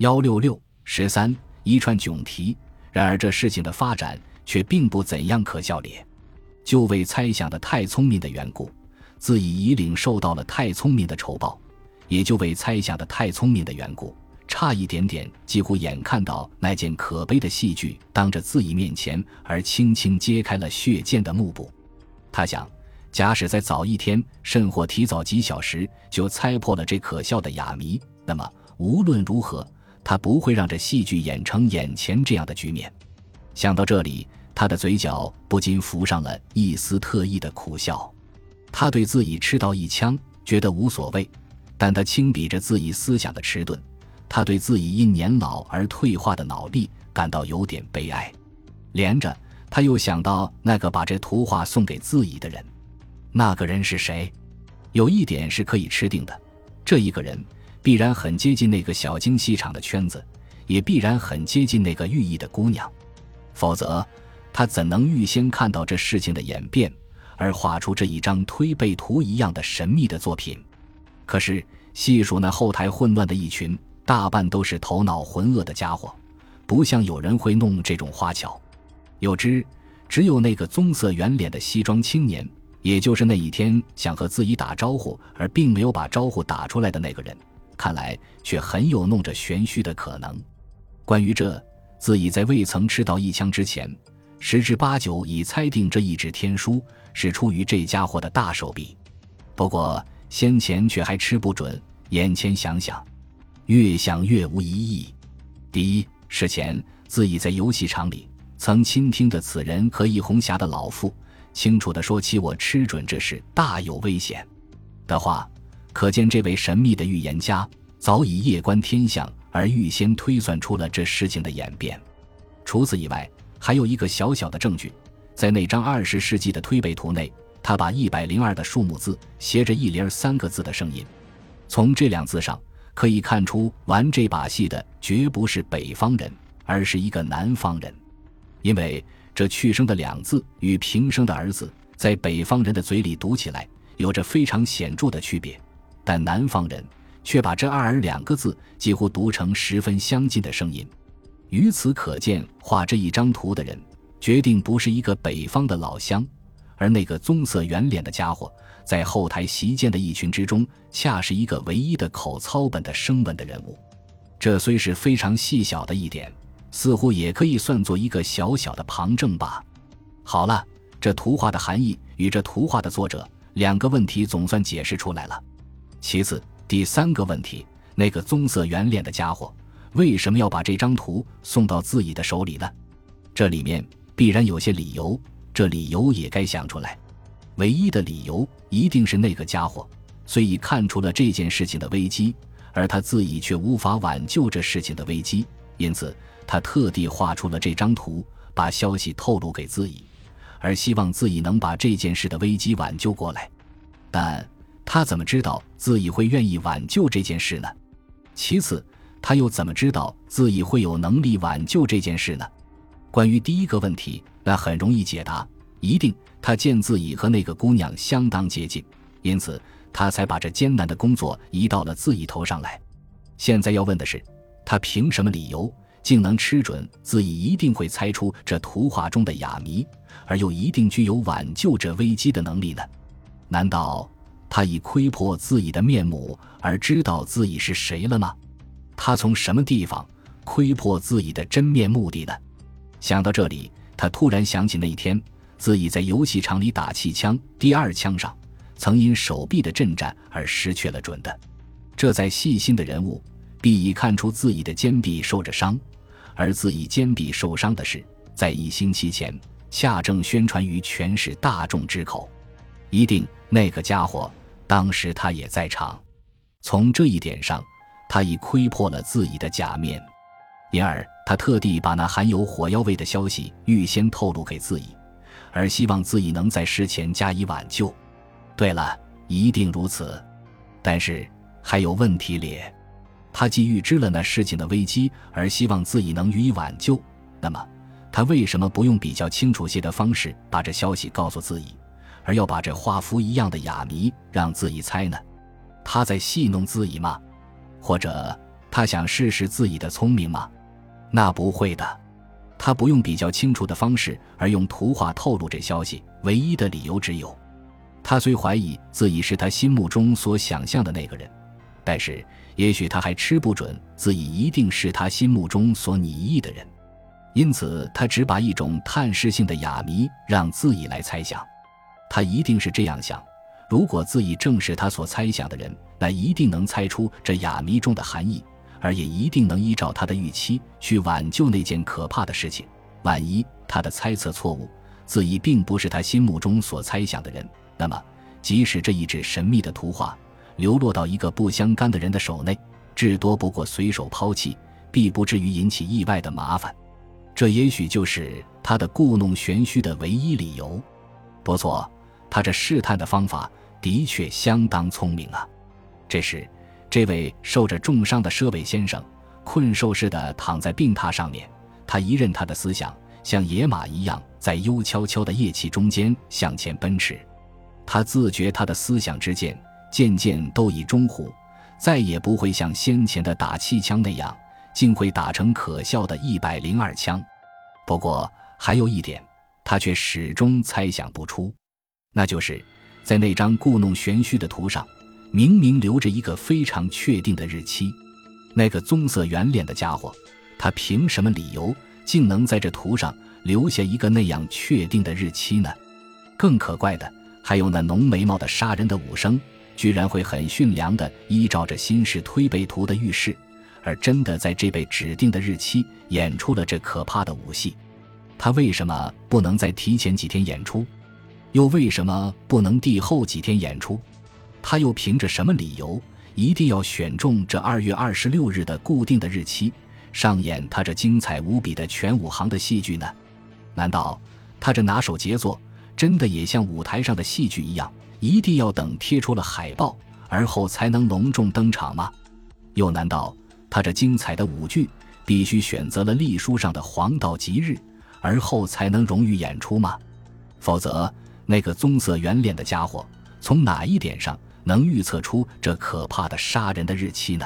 幺六六十三一串囧题。然而这事情的发展却并不怎样可笑咧。就为猜想的太聪明的缘故，自己已领受到了太聪明的仇报；也就为猜想的太聪明的缘故，差一点点，几乎眼看到那件可悲的戏剧当着自己面前而轻轻揭开了血溅的幕布。他想。假使在早一天，甚或提早几小时就猜破了这可笑的哑谜，那么无论如何，他不会让这戏剧演成眼前这样的局面。想到这里，他的嘴角不禁浮上了一丝特意的苦笑。他对自己吃到一枪觉得无所谓，但他轻比着自己思想的迟钝，他对自己因年老而退化的脑力感到有点悲哀。连着，他又想到那个把这图画送给自己的人。那个人是谁？有一点是可以吃定的，这一个人必然很接近那个小京戏场的圈子，也必然很接近那个寓意的姑娘。否则，他怎能预先看到这事情的演变，而画出这一张推背图一样的神秘的作品？可是细数那后台混乱的一群，大半都是头脑浑噩的家伙，不像有人会弄这种花巧。有之，只有那个棕色圆脸的西装青年。也就是那一天想和自己打招呼而并没有把招呼打出来的那个人，看来却很有弄着玄虚的可能。关于这，自己在未曾吃到一枪之前，十之八九已猜定这一纸天书是出于这家伙的大手笔。不过先前却还吃不准，眼前想想，越想越无疑义。第一，事前自己在游戏场里曾倾听着此人和易红霞的老妇。清楚地说起我吃准这事大有危险的话，可见这位神秘的预言家早已夜观天象，而预先推算出了这事情的演变。除此以外，还有一个小小的证据，在那张二十世纪的推背图内，他把一百零二的数目字斜着一连三个字的声音。从这两字上可以看出，玩这把戏的绝不是北方人，而是一个南方人，因为。这去声的两字与平声的儿子，在北方人的嘴里读起来有着非常显著的区别，但南方人却把这“二儿”两个字几乎读成十分相近的声音。由此可见，画这一张图的人决定不是一个北方的老乡，而那个棕色圆脸的家伙，在后台席间的一群之中，恰是一个唯一的口操本的声本的人物。这虽是非常细小的一点。似乎也可以算作一个小小的旁证吧。好了，这图画的含义与这图画的作者两个问题总算解释出来了。其次，第三个问题，那个棕色圆脸的家伙为什么要把这张图送到自己的手里呢？这里面必然有些理由，这理由也该想出来。唯一的理由一定是那个家伙虽已看出了这件事情的危机，而他自己却无法挽救这事情的危机，因此。他特地画出了这张图，把消息透露给自己，而希望自己能把这件事的危机挽救过来。但他怎么知道自己会愿意挽救这件事呢？其次，他又怎么知道自己会有能力挽救这件事呢？关于第一个问题，那很容易解答，一定他见自己和那个姑娘相当接近，因此他才把这艰难的工作移到了自己头上来。现在要问的是，他凭什么理由？竟能吃准自己一定会猜出这图画中的哑谜，而又一定具有挽救这危机的能力呢？难道他已窥破自己的面目而知道自己是谁了吗？他从什么地方窥破自己的真面目的呢？想到这里，他突然想起那一天自己在游戏场里打气枪第二枪上，曾因手臂的震颤而失去了准的。这在细心的人物必已看出自己的肩臂受着伤。而自己肩臂受伤的事，在一星期前恰正宣传于全市大众之口，一定那个家伙当时他也在场。从这一点上，他已窥破了自己的假面，因而他特地把那含有火药味的消息预先透露给自己，而希望自己能在事前加以挽救。对了，一定如此，但是还有问题咧。他既预知了那事情的危机，而希望自己能予以挽救，那么他为什么不用比较清楚些的方式把这消息告诉自己，而要把这画符一样的哑谜让自己猜呢？他在戏弄自己吗？或者他想试试自己的聪明吗？那不会的。他不用比较清楚的方式，而用图画透露这消息，唯一的理由只有：他虽怀疑自己是他心目中所想象的那个人，但是也许他还吃不准自己一定是他心目中所拟意的人。因此，他只把一种探视性的哑谜让自己来猜想。他一定是这样想：如果自己正是他所猜想的人，那一定能猜出这哑谜中的含义，而也一定能依照他的预期去挽救那件可怕的事情。万一他的猜测错误，自己并不是他心目中所猜想的人，那么即使这一纸神秘的图画流落到一个不相干的人的手内，至多不过随手抛弃，必不至于引起意外的麻烦。这也许就是他的故弄玄虚的唯一理由。不错，他这试探的方法的确相当聪明啊。这时，这位受着重伤的舍卫先生困兽似的躺在病榻上面，他一任他的思想像野马一样在幽悄悄的夜气中间向前奔驰。他自觉他的思想之剑渐渐都已中虎，再也不会像先前的打气枪那样，竟会打成可笑的一百零二枪。不过还有一点，他却始终猜想不出，那就是在那张故弄玄虚的图上，明明留着一个非常确定的日期。那个棕色圆脸的家伙，他凭什么理由竟能在这图上留下一个那样确定的日期呢？更可怪的还有那浓眉毛的杀人的武生，居然会很驯良的依照着新式推背图的预示。而真的在这被指定的日期演出了这可怕的武戏，他为什么不能在提前几天演出？又为什么不能递后几天演出？他又凭着什么理由一定要选中这二月二十六日的固定的日期上演他这精彩无比的全武行的戏剧呢？难道他这拿手杰作真的也像舞台上的戏剧一样，一定要等贴出了海报而后才能隆重登场吗？又难道？他这精彩的舞剧必须选择了隶书上的黄道吉日，而后才能荣誉演出吗？否则，那个棕色圆脸的家伙从哪一点上能预测出这可怕的杀人的日期呢？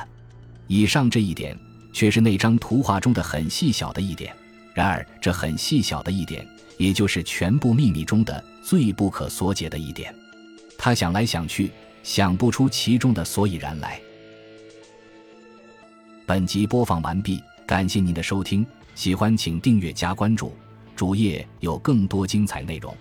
以上这一点却是那张图画中的很细小的一点。然而，这很细小的一点，也就是全部秘密中的最不可所解的一点。他想来想去，想不出其中的所以然来。本集播放完毕，感谢您的收听，喜欢请订阅加关注，主页有更多精彩内容。